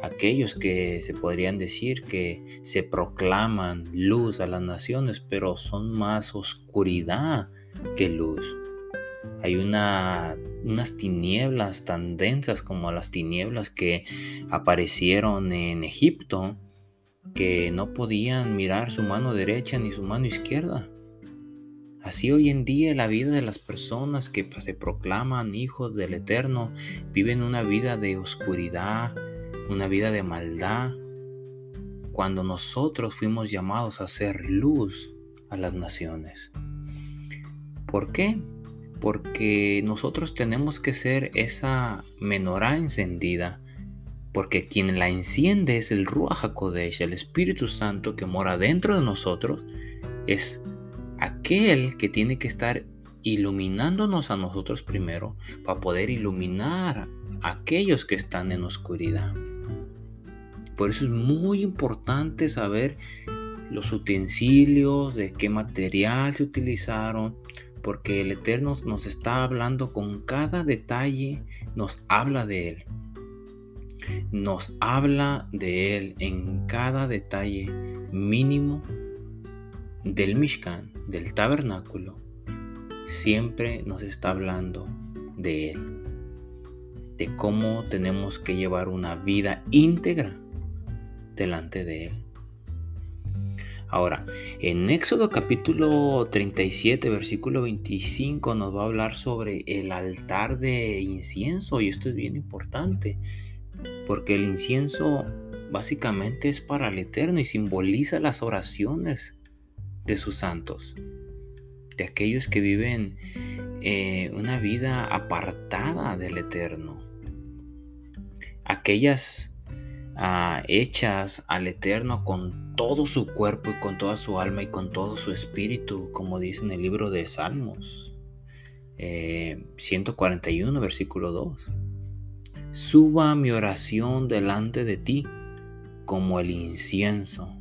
aquellos que se podrían decir que se proclaman luz a las naciones, pero son más oscuridad que luz. Hay una, unas tinieblas tan densas como las tinieblas que aparecieron en Egipto, que no podían mirar su mano derecha ni su mano izquierda. Así hoy en día la vida de las personas que pues, se proclaman hijos del Eterno viven una vida de oscuridad, una vida de maldad, cuando nosotros fuimos llamados a ser luz a las naciones. ¿Por qué? Porque nosotros tenemos que ser esa menorá encendida, porque quien la enciende es el Ruach HaKodesh, el Espíritu Santo que mora dentro de nosotros, es aquel que tiene que estar iluminándonos a nosotros primero para poder iluminar a aquellos que están en oscuridad. Por eso es muy importante saber los utensilios, de qué material se utilizaron, porque el Eterno nos está hablando con cada detalle, nos habla de Él. Nos habla de Él en cada detalle mínimo del Mishkan, del tabernáculo, siempre nos está hablando de Él, de cómo tenemos que llevar una vida íntegra delante de Él. Ahora, en Éxodo capítulo 37, versículo 25, nos va a hablar sobre el altar de incienso, y esto es bien importante, porque el incienso básicamente es para el Eterno y simboliza las oraciones de sus santos, de aquellos que viven eh, una vida apartada del Eterno, aquellas hechas al Eterno con todo su cuerpo y con toda su alma y con todo su espíritu, como dice en el libro de Salmos 141, eh, versículo 2. Suba mi oración delante de ti como el incienso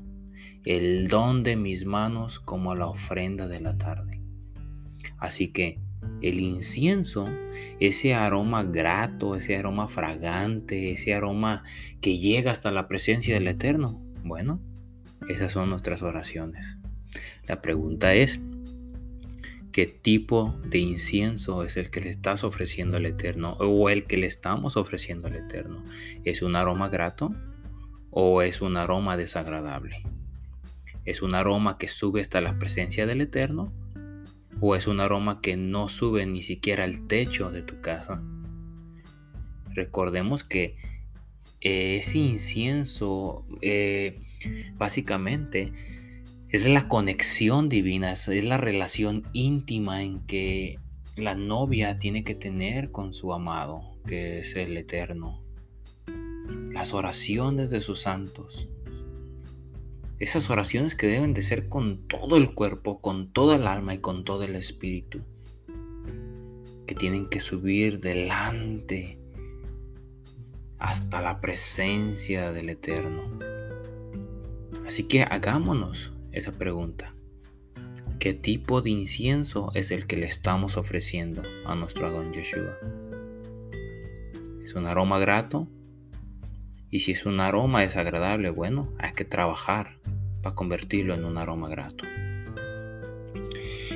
el don de mis manos como la ofrenda de la tarde. Así que el incienso, ese aroma grato, ese aroma fragante, ese aroma que llega hasta la presencia del Eterno, bueno, esas son nuestras oraciones. La pregunta es, ¿qué tipo de incienso es el que le estás ofreciendo al Eterno o el que le estamos ofreciendo al Eterno? ¿Es un aroma grato o es un aroma desagradable? ¿Es un aroma que sube hasta la presencia del Eterno? ¿O es un aroma que no sube ni siquiera al techo de tu casa? Recordemos que ese incienso eh, básicamente es la conexión divina, es la relación íntima en que la novia tiene que tener con su amado, que es el Eterno. Las oraciones de sus santos esas oraciones que deben de ser con todo el cuerpo, con toda el alma y con todo el espíritu. Que tienen que subir delante hasta la presencia del Eterno. Así que hagámonos esa pregunta. ¿Qué tipo de incienso es el que le estamos ofreciendo a nuestro Adón Yeshua? ¿Es un aroma grato? Y si es un aroma desagradable, bueno, hay que trabajar para convertirlo en un aroma grato.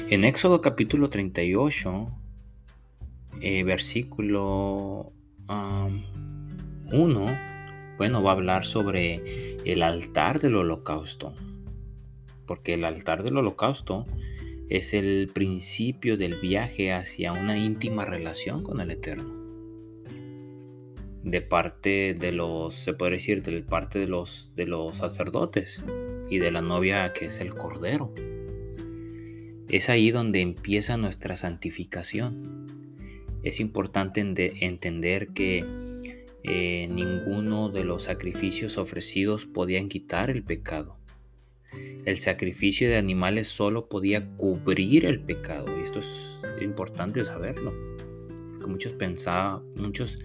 En Éxodo capítulo 38, eh, versículo 1, bueno, va a hablar sobre el altar del holocausto. Porque el altar del holocausto es el principio del viaje hacia una íntima relación con el Eterno de parte de los, se puede decir, de parte de los, de los sacerdotes y de la novia que es el Cordero. Es ahí donde empieza nuestra santificación. Es importante entender que eh, ninguno de los sacrificios ofrecidos podían quitar el pecado. El sacrificio de animales solo podía cubrir el pecado. Y esto es importante saberlo. Porque muchos pensaban, muchos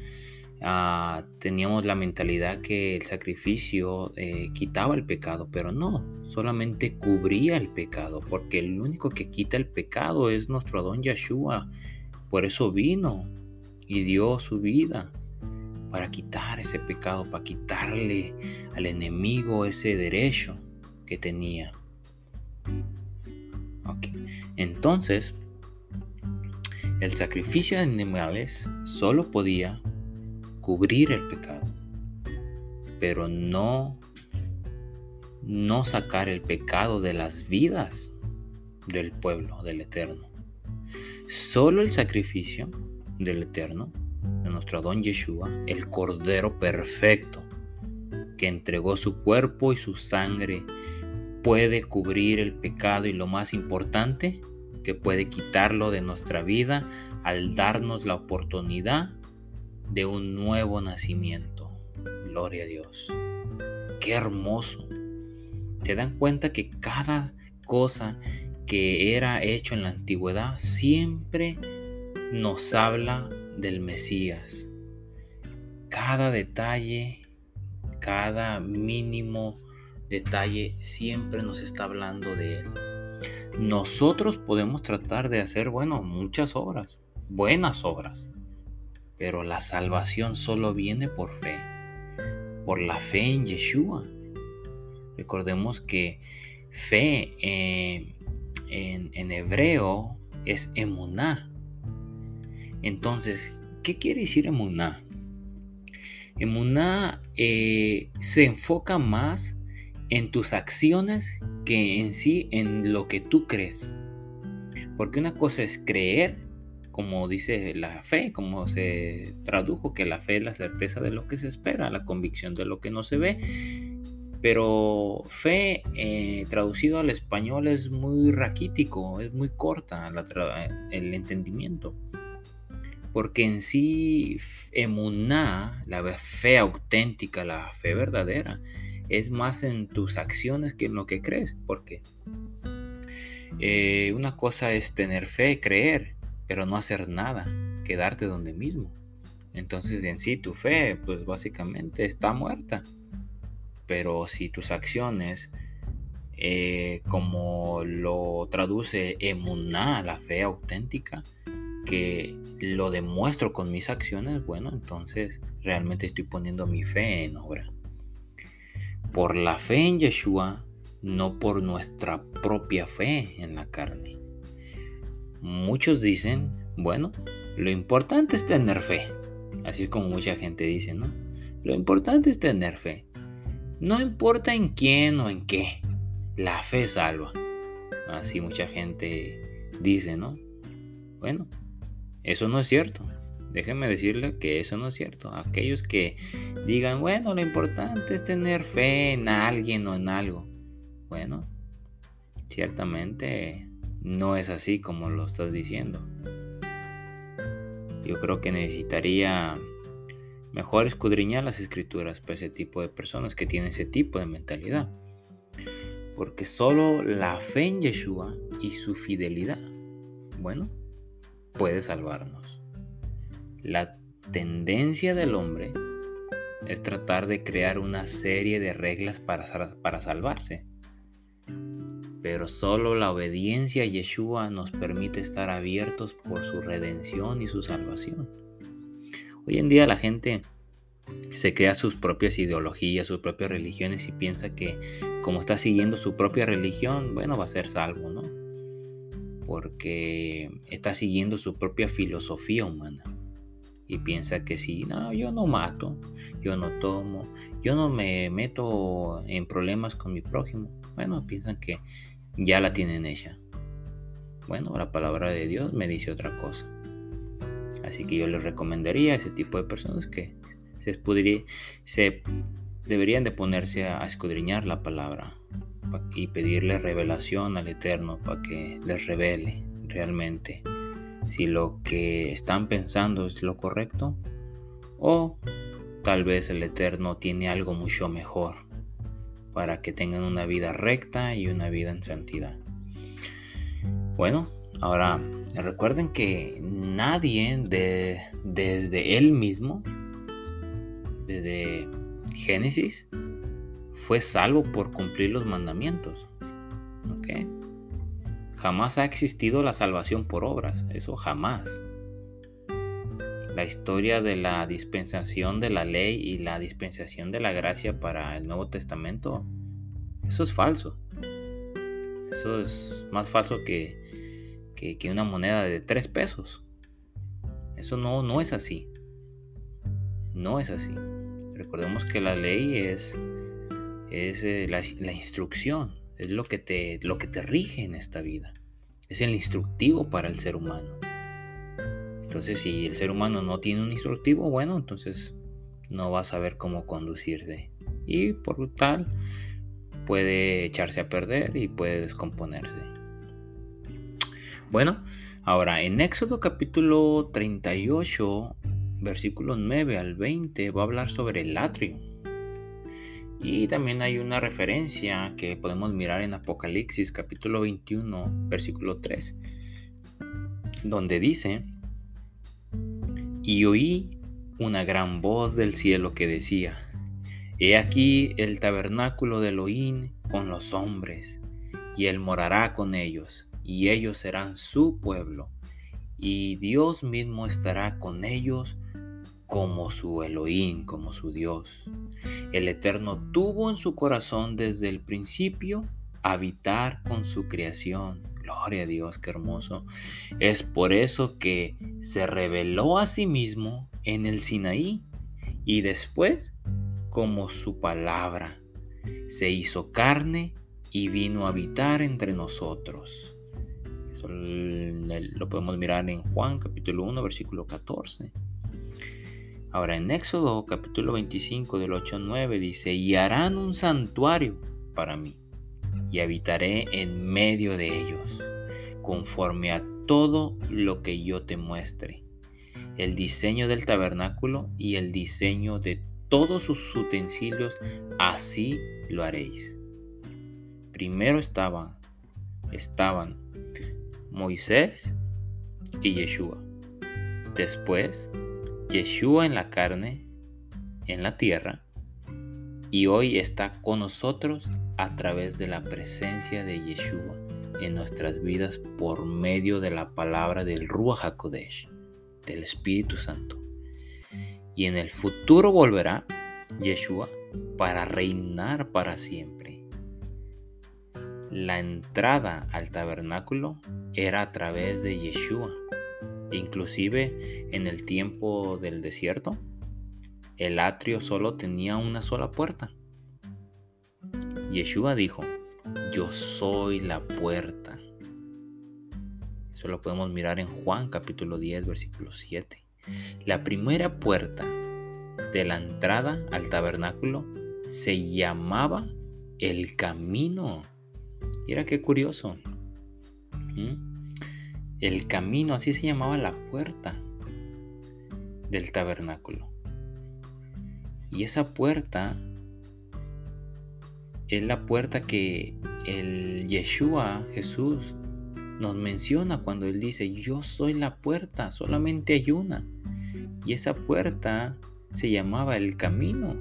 Ah, teníamos la mentalidad que el sacrificio eh, quitaba el pecado, pero no, solamente cubría el pecado, porque el único que quita el pecado es nuestro Adón Yeshua. Por eso vino y dio su vida para quitar ese pecado, para quitarle al enemigo ese derecho que tenía. Entonces, el sacrificio de animales solo podía cubrir el pecado, pero no no sacar el pecado de las vidas del pueblo del Eterno. Solo el sacrificio del Eterno, de nuestro Don Yeshua, el Cordero perfecto, que entregó su cuerpo y su sangre, puede cubrir el pecado y lo más importante, que puede quitarlo de nuestra vida al darnos la oportunidad de un nuevo nacimiento. Gloria a Dios. Qué hermoso. ¿Se dan cuenta que cada cosa que era hecho en la antigüedad siempre nos habla del Mesías? Cada detalle, cada mínimo detalle siempre nos está hablando de Él. Nosotros podemos tratar de hacer, bueno, muchas obras, buenas obras, pero la salvación solo viene por fe, por la fe en Yeshua. Recordemos que fe eh, en, hebreo es emuná. Entonces, ¿qué quiere decir emuná? Emuná eh, se enfoca más en tus acciones que en sí en lo que tú crees. Porque una cosa es creer, como dice la fe, como se tradujo, que la fe es la certeza de lo que se espera, la convicción de lo que no se ve. Pero fe eh, traducido al español es muy raquítico, es muy corta el entendimiento. Porque en sí, emuná, la fe auténtica, la fe verdadera, es más en tus acciones que en lo que crees, porque eh, una cosa es tener fe, creer, pero no hacer nada, quedarte donde mismo. Entonces en sí tu fe, pues básicamente está muerta. Pero si tus acciones, eh, como lo traduce Emuná, la fe auténtica, que lo demuestro con mis acciones, bueno, entonces realmente estoy poniendo mi fe en obra por la fe en Yeshua, no por nuestra propia fe en la carne. Muchos dicen, bueno, lo importante es tener fe. Así es como mucha gente dice, ¿no? Lo importante es tener fe. No importa en quién o en qué, la fe salva. Así mucha gente dice, ¿no? Bueno, eso no es cierto. Déjenme decirle que eso no es cierto. Aquellos que digan, bueno, lo importante es tener fe en alguien o en algo. Bueno, ciertamente no es así como lo estás diciendo. Yo creo que necesitaría mejor escudriñar las escrituras para ese tipo de personas que tienen ese tipo de mentalidad. Porque solo la fe en Yeshua y su fidelidad, bueno, puede salvarnos. La tendencia del hombre es tratar de crear una serie de reglas para, para salvarse. Pero solo la obediencia a Yeshua nos permite estar abiertos por su redención y su salvación. Hoy en día la gente se crea sus propias ideologías, sus propias religiones y piensa que como está siguiendo su propia religión, bueno, va a ser salvo, ¿no? Porque está siguiendo su propia filosofía humana y piensa que si, no, yo no mato, yo no tomo, yo no me meto en problemas con mi prójimo, bueno, piensan que ya la tienen hecha. Bueno, la palabra de Dios me dice otra cosa. Así que yo les recomendaría a ese tipo de personas que se, se deberían de ponerse a escudriñar la palabra y pedirle revelación al Eterno para que les revele realmente si lo que están pensando es lo correcto o tal vez el Eterno tiene algo mucho mejor para que tengan una vida recta y una vida en santidad. Bueno, ahora recuerden que nadie de, desde él mismo, desde Génesis, fue salvo por cumplir los mandamientos. Jamás ha existido la salvación por obras, eso jamás. La historia de la dispensación de la ley y la dispensación de la gracia para el Nuevo Testamento, eso es falso. Eso es más falso que, que, una moneda de tres pesos. Eso no, no es así. No es así. Recordemos que la ley es, es eh, la, la instrucción, es lo que te, lo que te rige en esta vida. es el instructivo para el ser humano. Entonces, si el ser humano no tiene un instructivo, bueno, entonces no va a saber cómo conducirse. Y por tal, puede echarse a perder y puede descomponerse. Bueno, ahora en Éxodo capítulo 38, versículos 9 al 20, va a hablar sobre el atrio. Y también hay una referencia que podemos mirar en Apocalipsis capítulo 21, versículo 3, donde dice, y oí una gran voz del cielo que decía, He aquí el tabernáculo de Elohim con los hombres, y él morará con ellos, y ellos serán su pueblo, y Dios mismo estará con ellos como su Elohim, como su Dios. El Eterno tuvo en su corazón desde el principio habitar con su creación Gloria a Dios, qué hermoso. Es por eso que se reveló a sí mismo en el Sinaí y después como su palabra. Se hizo carne y vino a habitar entre nosotros. Eso lo podemos mirar en Juan capítulo 1 versículo 14. Ahora en Éxodo capítulo 25 del 8 al 9 dice, y harán un santuario para mí y habitaré en medio de ellos, conforme a todo lo que yo te muestre. El diseño del tabernáculo y el diseño de todos sus utensilios, así lo haréis. Primero estaban, estaban Moisés y Yeshua. Después, Yeshua en la carne, en la tierra, y hoy está con nosotros a través de la presencia de Yeshua en nuestras vidas por medio de la palabra del Ruach HaKodesh, del Espíritu Santo. Y en el futuro volverá Yeshua para reinar para siempre. La entrada al tabernáculo era a través de Yeshua. Inclusive en el tiempo del desierto, el atrio solo tenía una sola puerta. Yeshua dijo, yo soy la puerta. Eso lo podemos mirar en Juan capítulo 10, versículo 7. La primera puerta de la entrada al tabernáculo se llamaba el camino. Mira qué curioso. El camino, así se llamaba la puerta del tabernáculo. Y esa puerta es la puerta que el Yeshua, Jesús, nos menciona cuando Él dice, yo soy la puerta, solamente hay una. Y esa puerta se llamaba el camino.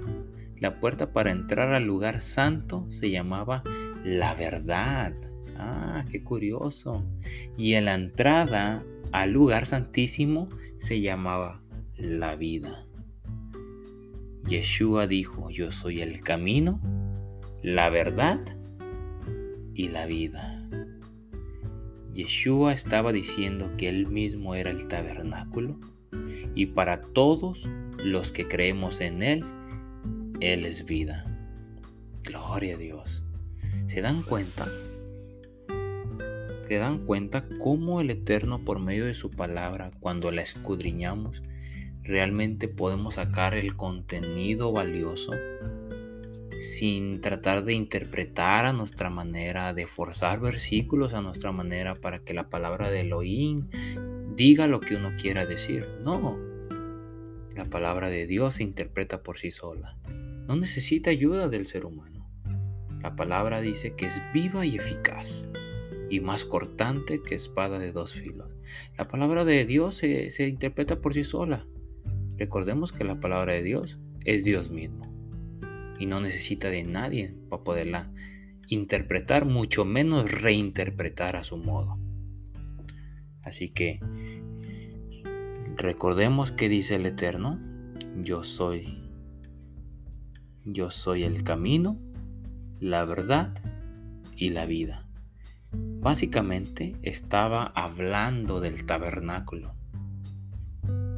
La puerta para entrar al lugar santo se llamaba la verdad. Ah, qué curioso. Y en la entrada al lugar santísimo se llamaba la vida. Yeshua dijo, yo soy el camino, la verdad y la vida. Yeshua estaba diciendo que él mismo era el tabernáculo y para todos los que creemos en él, él es vida. Gloria a Dios. ¿Se dan cuenta? ¿Se dan cuenta cómo el Eterno por medio de su palabra, cuando la escudriñamos, realmente podemos sacar el contenido valioso sin tratar de interpretar a nuestra manera, de forzar versículos a nuestra manera para que la palabra de Elohim diga lo que uno quiera decir. No, la palabra de Dios se interpreta por sí sola. No necesita ayuda del ser humano. La palabra dice que es viva y eficaz y más cortante que espada de dos filos. La palabra de Dios se, se interpreta por sí sola. Recordemos que la palabra de Dios es Dios mismo y no necesita de nadie para poderla interpretar, mucho menos reinterpretar a su modo. Así que recordemos que dice el Eterno, yo soy, yo soy el camino, la verdad y la vida. Básicamente estaba hablando del tabernáculo,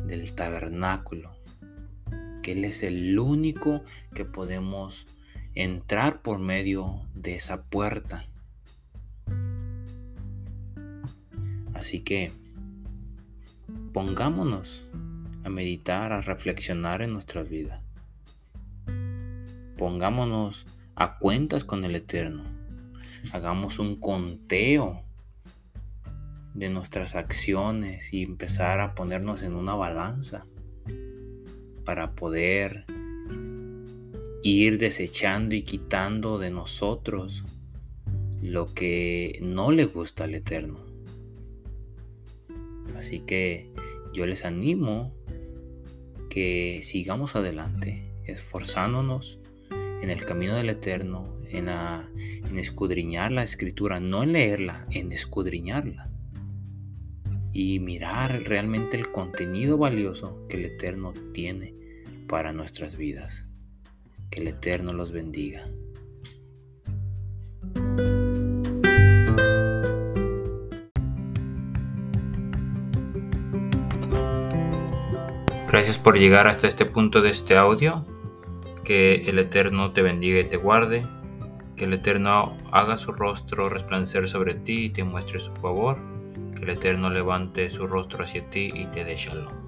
del tabernáculo, que Él es el único que podemos entrar por medio de esa puerta. Así que pongámonos a meditar, a reflexionar en nuestra vida. Pongámonos a cuentas con el Eterno. Hagamos un conteo de nuestras acciones y empezar a ponernos en una balanza para poder ir desechando y quitando de nosotros lo que no le gusta al Eterno. Así que yo les animo que sigamos adelante, esforzándonos en el camino del Eterno, en, escudriñar la escritura, no en leerla, en escudriñarla y mirar realmente el contenido valioso que el Eterno tiene para nuestras vidas. Que el Eterno los bendiga. Gracias por llegar hasta este punto de este audio. Que el Eterno te bendiga y te guarde. Que el Eterno haga su rostro resplandecer sobre ti y te muestre su favor el Eterno levante su rostro hacia ti y te dé shalom.